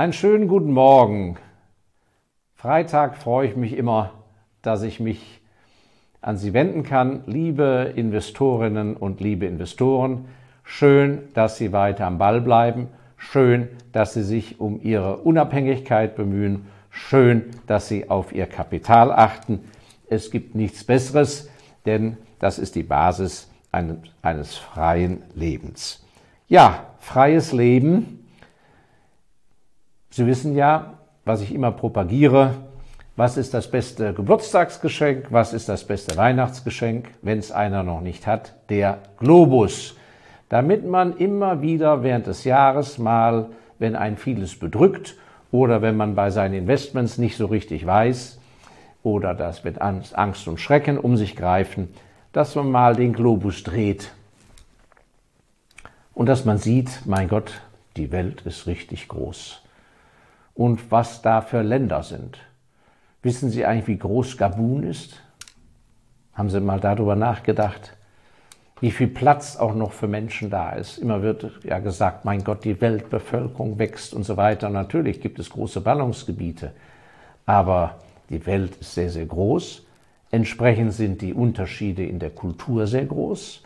Einen schönen guten Morgen. Freitag freue ich mich immer, dass ich mich an Sie wenden kann. Liebe Investorinnen und liebe Investoren, schön, dass Sie weiter am Ball bleiben. Schön, dass Sie sich um Ihre Unabhängigkeit bemühen. Schön, dass Sie auf Ihr Kapital achten. Es gibt nichts Besseres, denn das ist die Basis eines, eines freien Lebens. Ja, freies Leben Sie wissen ja, was ich immer propagiere, was ist das beste Geburtstagsgeschenk, was ist das beste Weihnachtsgeschenk, wenn es einer noch nicht hat, der Globus. Damit man immer wieder während des Jahres mal, wenn ein vieles bedrückt oder wenn man bei seinen Investments nicht so richtig weiß oder das mit Angst und Schrecken um sich greifen, dass man mal den Globus dreht. Und dass man sieht, mein Gott, die Welt ist richtig groß und was da für Länder sind. Wissen Sie eigentlich, wie groß Gabun ist? Haben Sie mal darüber nachgedacht? Wie viel Platz auch noch für Menschen da ist. Immer wird ja gesagt, mein Gott, die Weltbevölkerung wächst und so weiter. Natürlich gibt es große Ballungsgebiete, aber die Welt ist sehr, sehr groß. Entsprechend sind die Unterschiede in der Kultur sehr groß.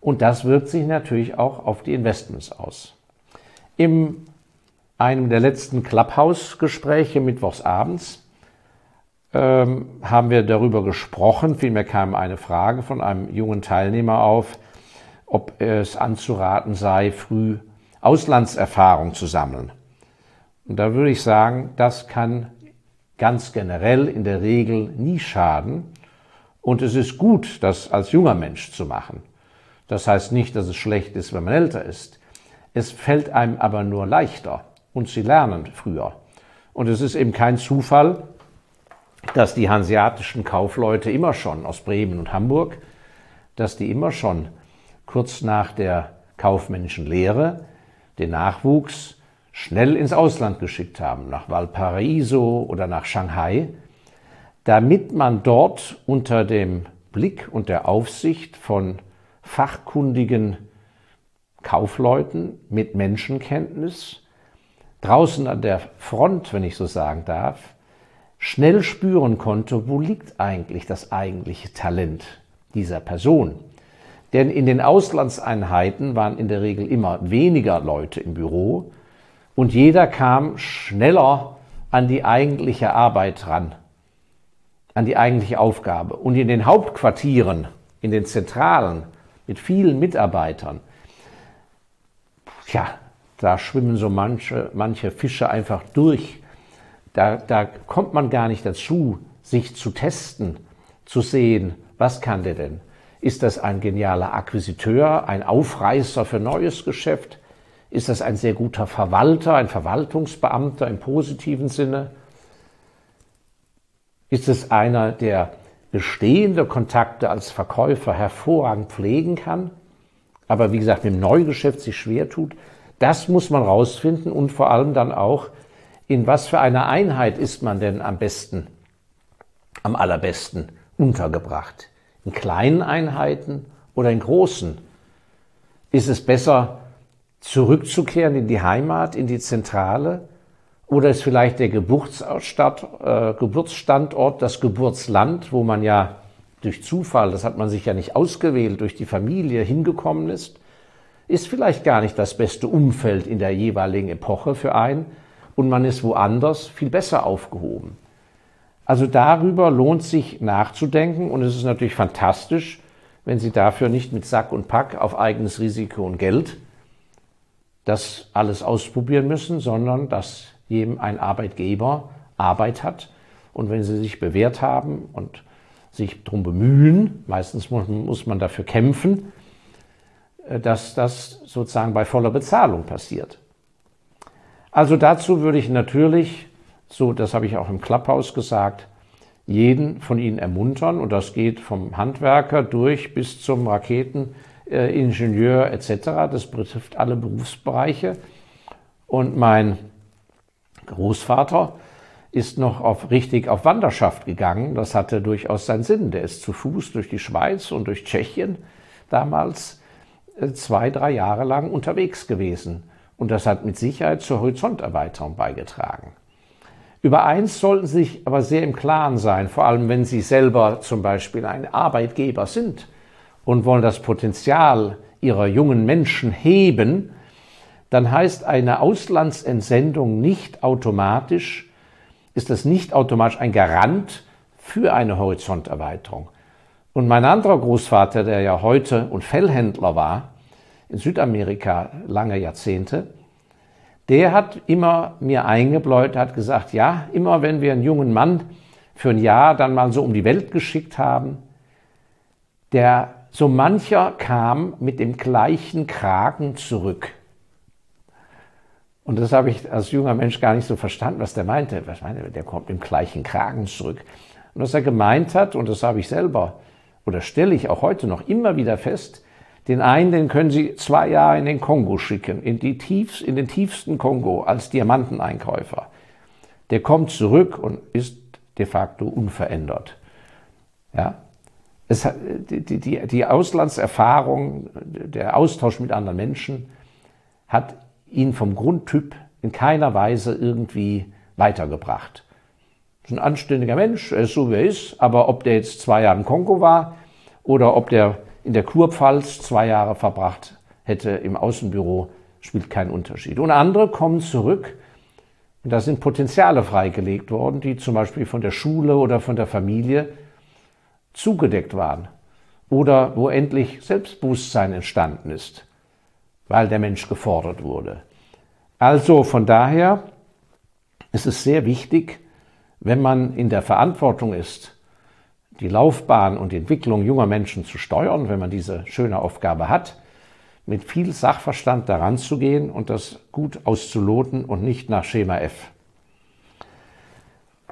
Und das wirkt sich natürlich auch auf die Investments aus. Im einem der letzten Clubhouse-Gespräche mittwochs abends ähm, haben wir darüber gesprochen. Vielmehr kam eine Frage von einem jungen Teilnehmer auf, ob es anzuraten sei, früh Auslandserfahrung zu sammeln. Und da würde ich sagen, das kann ganz generell in der Regel nie schaden. Und es ist gut, das als junger Mensch zu machen. Das heißt nicht, dass es schlecht ist, wenn man älter ist. Es fällt einem aber nur leichter und sie lernen früher. Und es ist eben kein Zufall, dass die hanseatischen Kaufleute immer schon aus Bremen und Hamburg, dass die immer schon kurz nach der kaufmännischen Lehre den Nachwuchs schnell ins Ausland geschickt haben, nach Valparaiso oder nach Shanghai, damit man dort unter dem Blick und der Aufsicht von fachkundigen Kaufleuten mit Menschenkenntnis draußen an der Front, wenn ich so sagen darf, schnell spüren konnte, wo liegt eigentlich das eigentliche Talent dieser Person. Denn in den Auslandseinheiten waren in der Regel immer weniger Leute im Büro und jeder kam schneller an die eigentliche Arbeit ran, an die eigentliche Aufgabe. Und in den Hauptquartieren, in den Zentralen mit vielen Mitarbeitern, ja, da schwimmen so manche, manche Fische einfach durch. Da, da kommt man gar nicht dazu, sich zu testen, zu sehen, was kann der denn? Ist das ein genialer Akquisiteur, ein Aufreißer für neues Geschäft? Ist das ein sehr guter Verwalter, ein Verwaltungsbeamter im positiven Sinne? Ist es einer, der bestehende Kontakte als Verkäufer hervorragend pflegen kann, aber wie gesagt, mit dem Neugeschäft sich schwer tut? Das muss man rausfinden und vor allem dann auch, in was für einer Einheit ist man denn am besten, am allerbesten untergebracht? In kleinen Einheiten oder in großen? Ist es besser, zurückzukehren in die Heimat, in die Zentrale? Oder ist vielleicht der Geburtsstadt, äh, Geburtsstandort, das Geburtsland, wo man ja durch Zufall, das hat man sich ja nicht ausgewählt, durch die Familie hingekommen ist? Ist vielleicht gar nicht das beste Umfeld in der jeweiligen Epoche für einen. Und man ist woanders viel besser aufgehoben. Also darüber lohnt sich nachzudenken. Und es ist natürlich fantastisch, wenn Sie dafür nicht mit Sack und Pack auf eigenes Risiko und Geld das alles ausprobieren müssen, sondern dass jedem ein Arbeitgeber Arbeit hat. Und wenn Sie sich bewährt haben und sich darum bemühen, meistens muss man dafür kämpfen, dass das sozusagen bei voller Bezahlung passiert. Also dazu würde ich natürlich, so das habe ich auch im Clubhouse gesagt, jeden von Ihnen ermuntern und das geht vom Handwerker durch bis zum Raketeningenieur etc. Das betrifft alle Berufsbereiche. Und mein Großvater ist noch auf, richtig auf Wanderschaft gegangen. Das hatte durchaus seinen Sinn. Der ist zu Fuß durch die Schweiz und durch Tschechien damals zwei, drei Jahre lang unterwegs gewesen Und das hat mit Sicherheit zur Horizonterweiterung beigetragen. Über eins sollten Sie sich aber sehr im Klaren sein, vor allem wenn Sie selber zum Beispiel ein Arbeitgeber sind und wollen das Potenzial Ihrer jungen Menschen heben, dann heißt eine Auslandsentsendung nicht automatisch, ist das nicht automatisch ein Garant für eine Horizonterweiterung. Und mein anderer Großvater, der ja heute und Fellhändler war, in Südamerika lange Jahrzehnte, der hat immer mir eingebläut, hat gesagt, ja, immer wenn wir einen jungen Mann für ein Jahr dann mal so um die Welt geschickt haben, der so mancher kam mit dem gleichen Kragen zurück. Und das habe ich als junger Mensch gar nicht so verstanden, was der meinte. Was meinte der kommt im gleichen Kragen zurück. Und was er gemeint hat, und das habe ich selber, oder stelle ich auch heute noch immer wieder fest, den einen, den können Sie zwei Jahre in den Kongo schicken, in, die tiefst, in den tiefsten Kongo als Diamanteneinkäufer. Der kommt zurück und ist de facto unverändert. Ja? Es, die, die, die Auslandserfahrung, der Austausch mit anderen Menschen hat ihn vom Grundtyp in keiner Weise irgendwie weitergebracht. Ist ein anständiger Mensch, er ist so wie er ist, aber ob der jetzt zwei Jahre in Kongo war oder ob der in der Kurpfalz zwei Jahre verbracht hätte im Außenbüro, spielt keinen Unterschied. Und andere kommen zurück, und da sind Potenziale freigelegt worden, die zum Beispiel von der Schule oder von der Familie zugedeckt waren. Oder wo endlich Selbstbewusstsein entstanden ist weil der Mensch gefordert wurde. Also von daher ist es sehr wichtig, wenn man in der Verantwortung ist, die Laufbahn und die Entwicklung junger Menschen zu steuern, wenn man diese schöne Aufgabe hat, mit viel Sachverstand daran zu gehen und das gut auszuloten und nicht nach Schema F.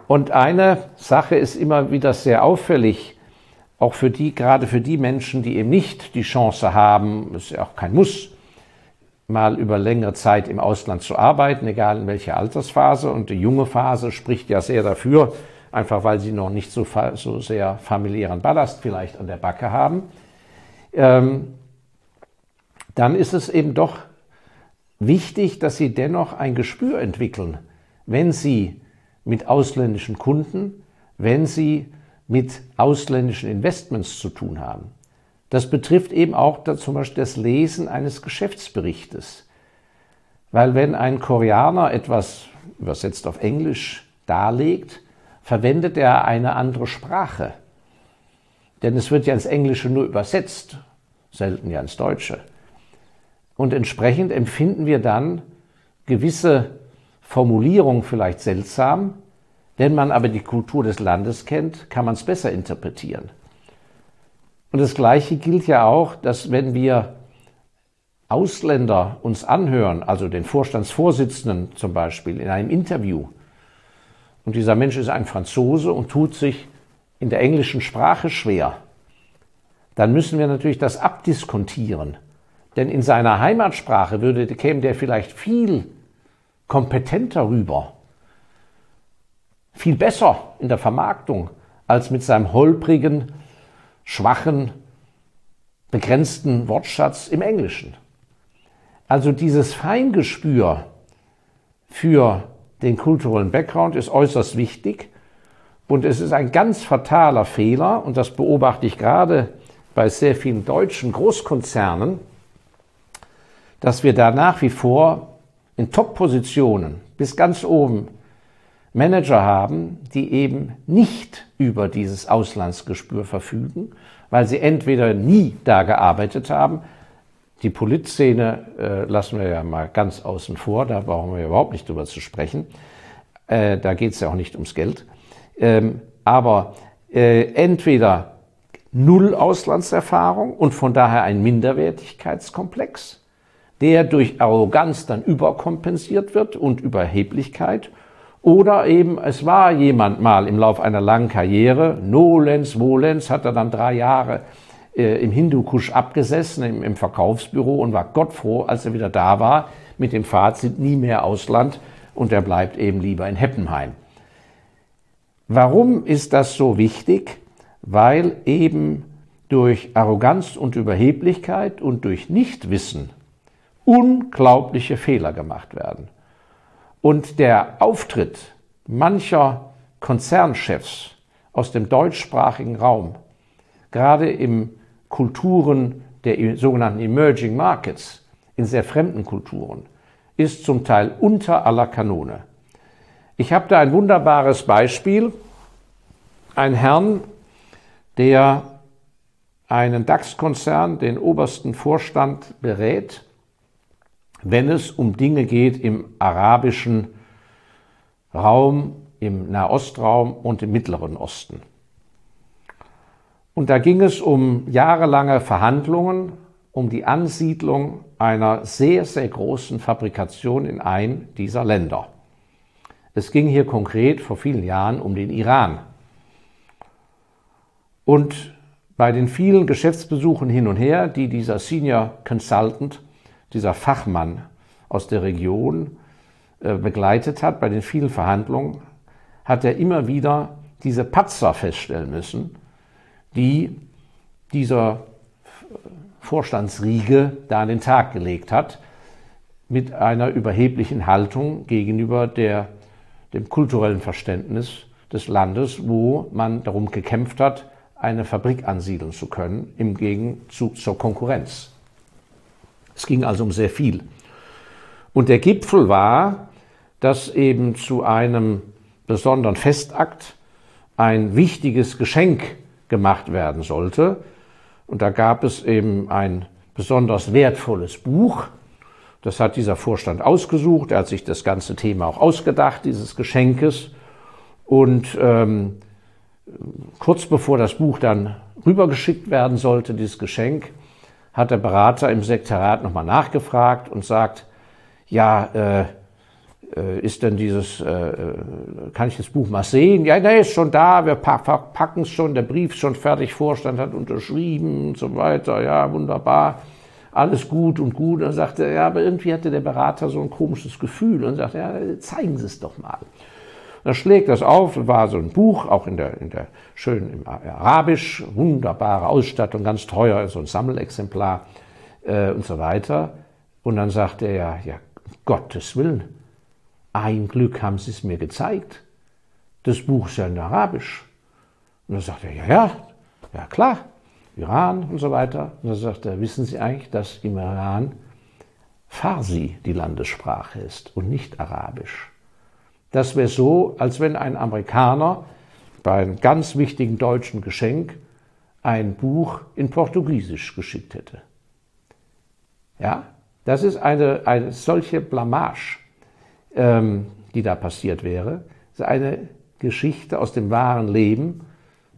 Und eine Sache ist immer wieder sehr auffällig, auch für die, gerade für die Menschen, die eben nicht die Chance haben, ist ja auch kein Muss, mal über längere Zeit im Ausland zu arbeiten, egal in welcher Altersphase. Und die junge Phase spricht ja sehr dafür, einfach weil sie noch nicht so, so sehr familiären Ballast vielleicht an der Backe haben. Ähm, dann ist es eben doch wichtig, dass sie dennoch ein Gespür entwickeln, wenn sie mit ausländischen Kunden, wenn sie mit ausländischen Investments zu tun haben. Das betrifft eben auch zum Beispiel das Lesen eines Geschäftsberichtes. Weil wenn ein Koreaner etwas übersetzt auf Englisch darlegt, verwendet er eine andere Sprache. Denn es wird ja ins Englische nur übersetzt, selten ja ins Deutsche. Und entsprechend empfinden wir dann gewisse Formulierungen vielleicht seltsam, wenn man aber die Kultur des Landes kennt, kann man es besser interpretieren. Und das Gleiche gilt ja auch, dass wenn wir Ausländer uns anhören, also den Vorstandsvorsitzenden zum Beispiel in einem Interview, und dieser Mensch ist ein Franzose und tut sich in der englischen Sprache schwer, dann müssen wir natürlich das abdiskontieren. Denn in seiner Heimatsprache würde, käme der vielleicht viel kompetenter rüber, viel besser in der Vermarktung als mit seinem holprigen schwachen, begrenzten Wortschatz im Englischen. Also dieses Feingespür für den kulturellen Background ist äußerst wichtig und es ist ein ganz fataler Fehler, und das beobachte ich gerade bei sehr vielen deutschen Großkonzernen, dass wir da nach wie vor in Top-Positionen bis ganz oben Manager haben, die eben nicht über dieses Auslandsgespür verfügen, weil sie entweder nie da gearbeitet haben, die Politszene äh, lassen wir ja mal ganz außen vor, da brauchen wir überhaupt nicht drüber zu sprechen. Äh, da geht es ja auch nicht ums Geld. Ähm, aber äh, entweder null Auslandserfahrung und von daher ein Minderwertigkeitskomplex, der durch Arroganz dann überkompensiert wird und Überheblichkeit oder eben, es war jemand mal im Lauf einer langen Karriere, nolens, volens, hat er dann drei Jahre äh, im Hindukusch abgesessen, im, im Verkaufsbüro und war gottfroh, als er wieder da war, mit dem Fazit nie mehr Ausland und er bleibt eben lieber in Heppenheim. Warum ist das so wichtig? Weil eben durch Arroganz und Überheblichkeit und durch Nichtwissen unglaubliche Fehler gemacht werden. Und der Auftritt mancher Konzernchefs aus dem deutschsprachigen Raum, gerade im Kulturen der sogenannten Emerging Markets, in sehr fremden Kulturen, ist zum Teil unter aller Kanone. Ich habe da ein wunderbares Beispiel. Ein Herrn, der einen DAX-Konzern, den obersten Vorstand berät, wenn es um Dinge geht im arabischen Raum, im Nahostraum und im Mittleren Osten. Und da ging es um jahrelange Verhandlungen um die Ansiedlung einer sehr, sehr großen Fabrikation in ein dieser Länder. Es ging hier konkret vor vielen Jahren um den Iran. Und bei den vielen Geschäftsbesuchen hin und her, die dieser Senior Consultant, dieser Fachmann aus der Region äh, begleitet hat, bei den vielen Verhandlungen, hat er immer wieder diese Patzer feststellen müssen, die dieser Vorstandsriege da an den Tag gelegt hat, mit einer überheblichen Haltung gegenüber der, dem kulturellen Verständnis des Landes, wo man darum gekämpft hat, eine Fabrik ansiedeln zu können, im Gegenzug zur Konkurrenz. Es ging also um sehr viel. Und der Gipfel war, dass eben zu einem besonderen Festakt ein wichtiges Geschenk gemacht werden sollte, und da gab es eben ein besonders wertvolles Buch. Das hat dieser Vorstand ausgesucht. Er hat sich das ganze Thema auch ausgedacht, dieses Geschenkes. Und ähm, kurz bevor das Buch dann rübergeschickt werden sollte, dieses Geschenk, hat der Berater im Sekretariat nochmal nachgefragt und sagt, ja, äh, äh, ist denn dieses, äh, äh, kann ich das Buch mal sehen? Ja, nee, ist schon da, wir packen es schon, der Brief ist schon fertig, Vorstand hat unterschrieben und so weiter, ja, wunderbar, alles gut und gut. Dann sagte er, ja, aber irgendwie hatte der Berater so ein komisches Gefühl und sagte, ja, zeigen Sie es doch mal. Dann schlägt das auf, war so ein Buch, auch in der, in der schön im Arabisch, wunderbare Ausstattung, ganz teuer, so ein Sammelexemplar äh, und so weiter. Und dann sagt er ja, ja, Gottes Willen, ein Glück haben Sie es mir gezeigt. Das Buch ist ja in Arabisch. Und dann sagt er, ja, ja, ja klar, Iran und so weiter. Und dann sagt er, wissen Sie eigentlich, dass im Iran Farsi die Landessprache ist und nicht Arabisch. Das wäre so, als wenn ein Amerikaner bei einem ganz wichtigen deutschen Geschenk ein Buch in Portugiesisch geschickt hätte. Ja, das ist eine, eine solche Blamage ähm, die da passiert wäre. Es ist eine Geschichte aus dem wahren Leben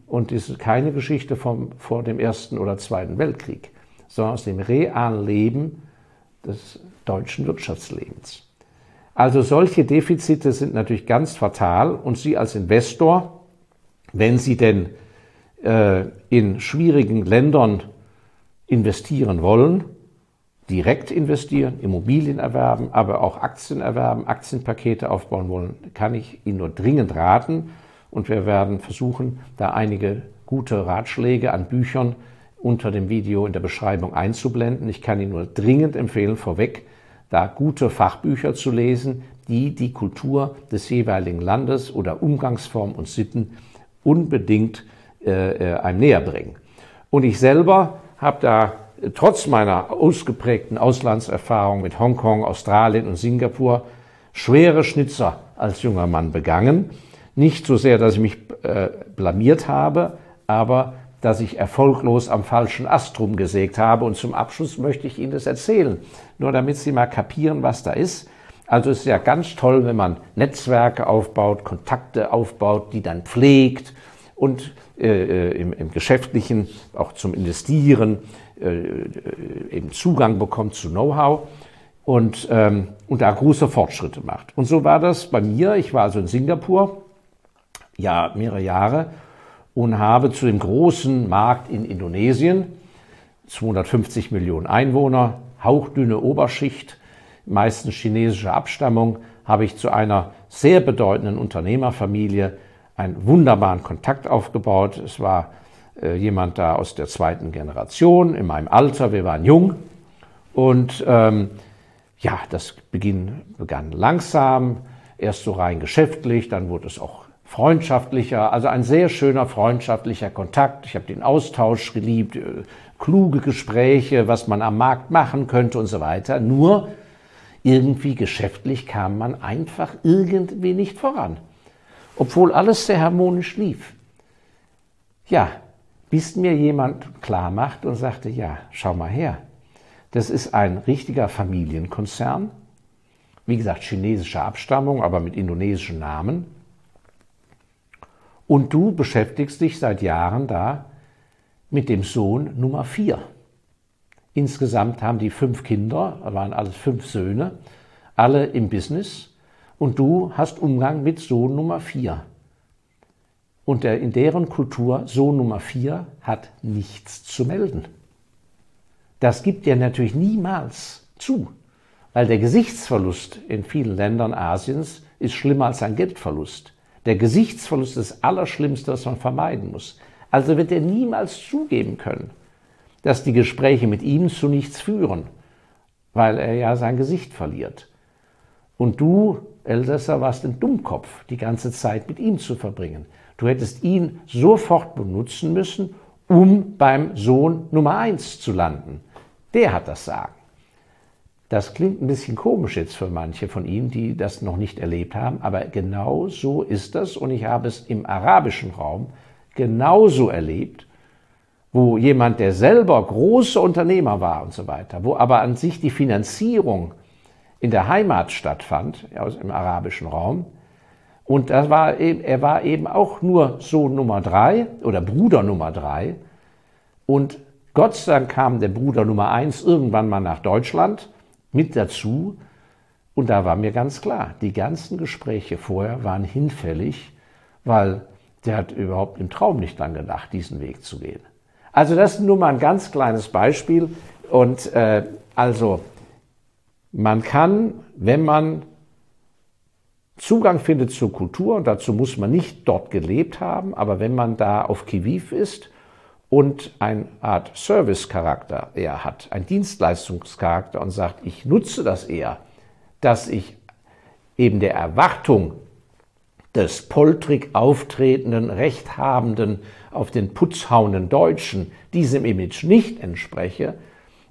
und ist keine Geschichte vom, vor dem Ersten oder Zweiten Weltkrieg, sondern aus dem realen Leben des deutschen Wirtschaftslebens. Also solche Defizite sind natürlich ganz fatal und Sie als Investor, wenn Sie denn äh, in schwierigen Ländern investieren wollen, direkt investieren, Immobilien erwerben, aber auch Aktien erwerben, Aktienpakete aufbauen wollen, kann ich Ihnen nur dringend raten. Und wir werden versuchen, da einige gute Ratschläge an Büchern unter dem Video in der Beschreibung einzublenden. Ich kann Ihnen nur dringend empfehlen, vorweg, da gute Fachbücher zu lesen, die die Kultur des jeweiligen Landes oder Umgangsformen und Sitten unbedingt äh, äh einem näher bringen. Und ich selber habe da trotz meiner ausgeprägten Auslandserfahrung mit Hongkong, Australien und Singapur schwere Schnitzer als junger Mann begangen. Nicht so sehr, dass ich mich äh, blamiert habe, aber dass ich erfolglos am falschen Ast rumgesägt habe. Und zum Abschluss möchte ich Ihnen das erzählen, nur damit Sie mal kapieren, was da ist. Also es ist ja ganz toll, wenn man Netzwerke aufbaut, Kontakte aufbaut, die dann pflegt und äh, äh im, im Geschäftlichen auch zum Investieren äh, eben Zugang bekommt zu Know-how und, ähm, und da große Fortschritte macht. Und so war das bei mir. Ich war also in Singapur, ja, mehrere Jahre und habe zu dem großen Markt in Indonesien, 250 Millionen Einwohner, hauchdünne Oberschicht, meistens chinesischer Abstammung, habe ich zu einer sehr bedeutenden Unternehmerfamilie einen wunderbaren Kontakt aufgebaut. Es war äh, jemand da aus der zweiten Generation, in meinem Alter, wir waren jung. Und ähm, ja, das Beginn begann langsam, erst so rein geschäftlich, dann wurde es auch freundschaftlicher, also ein sehr schöner freundschaftlicher Kontakt. Ich habe den Austausch geliebt, äh, kluge Gespräche, was man am Markt machen könnte und so weiter. Nur irgendwie geschäftlich kam man einfach irgendwie nicht voran, obwohl alles sehr harmonisch lief. Ja, bis mir jemand klar macht und sagte, ja, schau mal her, das ist ein richtiger Familienkonzern, wie gesagt, chinesischer Abstammung, aber mit indonesischen Namen. Und du beschäftigst dich seit Jahren da mit dem Sohn Nummer vier. Insgesamt haben die fünf Kinder, waren alles fünf Söhne, alle im Business. Und du hast Umgang mit Sohn Nummer vier. Und der, in deren Kultur Sohn Nummer vier hat nichts zu melden. Das gibt er natürlich niemals zu, weil der Gesichtsverlust in vielen Ländern Asiens ist schlimmer als ein Geldverlust. Der Gesichtsverlust ist das Allerschlimmste, was man vermeiden muss. Also wird er niemals zugeben können, dass die Gespräche mit ihm zu nichts führen, weil er ja sein Gesicht verliert. Und du, Elsässer, warst ein Dummkopf, die ganze Zeit mit ihm zu verbringen. Du hättest ihn sofort benutzen müssen, um beim Sohn Nummer eins zu landen. Der hat das Sagen. Das klingt ein bisschen komisch jetzt für manche von Ihnen, die das noch nicht erlebt haben, aber genau so ist das und ich habe es im arabischen Raum genauso erlebt, wo jemand, der selber großer Unternehmer war und so weiter, wo aber an sich die Finanzierung in der Heimat stattfand, im arabischen Raum, und das war eben, er war eben auch nur Sohn Nummer drei oder Bruder Nummer drei. Und Gott sei Dank kam der Bruder Nummer eins irgendwann mal nach Deutschland mit dazu. Und da war mir ganz klar, die ganzen Gespräche vorher waren hinfällig, weil der hat überhaupt im Traum nicht dran gedacht, diesen Weg zu gehen. Also das ist nur mal ein ganz kleines Beispiel. Und äh, also man kann, wenn man Zugang findet zur Kultur, und dazu muss man nicht dort gelebt haben, aber wenn man da auf Kiviv ist und eine Art Service-Charakter eher hat, ein Dienstleistungscharakter und sagt, ich nutze das eher, dass ich eben der Erwartung des poltrig auftretenden, rechthabenden, auf den Putz hauenden Deutschen diesem Image nicht entspreche,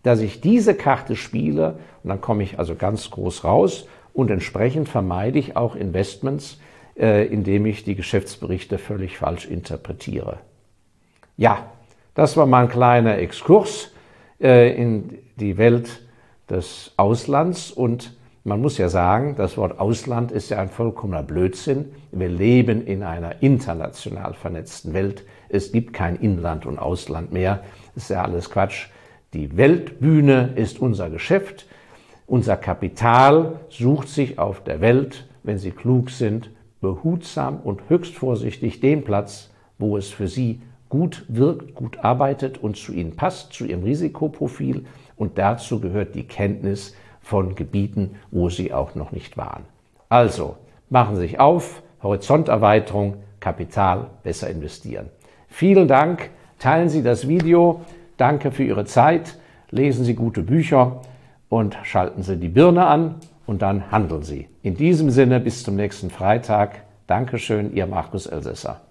dass ich diese Karte spiele und dann komme ich also ganz groß raus und entsprechend vermeide ich auch Investments, äh, indem ich die Geschäftsberichte völlig falsch interpretiere. Ja, das war mal ein kleiner Exkurs äh, in die Welt des Auslands und man muss ja sagen, das Wort Ausland ist ja ein vollkommener Blödsinn. Wir leben in einer international vernetzten Welt. Es gibt kein Inland und Ausland mehr. Das ist ja alles Quatsch. Die Weltbühne ist unser Geschäft. Unser Kapital sucht sich auf der Welt, wenn sie klug sind, behutsam und höchst vorsichtig den Platz, wo es für sie gut wirkt, gut arbeitet und zu ihnen passt, zu ihrem Risikoprofil. Und dazu gehört die Kenntnis von Gebieten, wo sie auch noch nicht waren. Also, machen Sie sich auf, Horizonterweiterung, Kapital besser investieren. Vielen Dank, teilen Sie das Video, danke für Ihre Zeit, lesen Sie gute Bücher und schalten Sie die Birne an und dann handeln Sie. In diesem Sinne bis zum nächsten Freitag. Dankeschön, Ihr Markus Elsässer.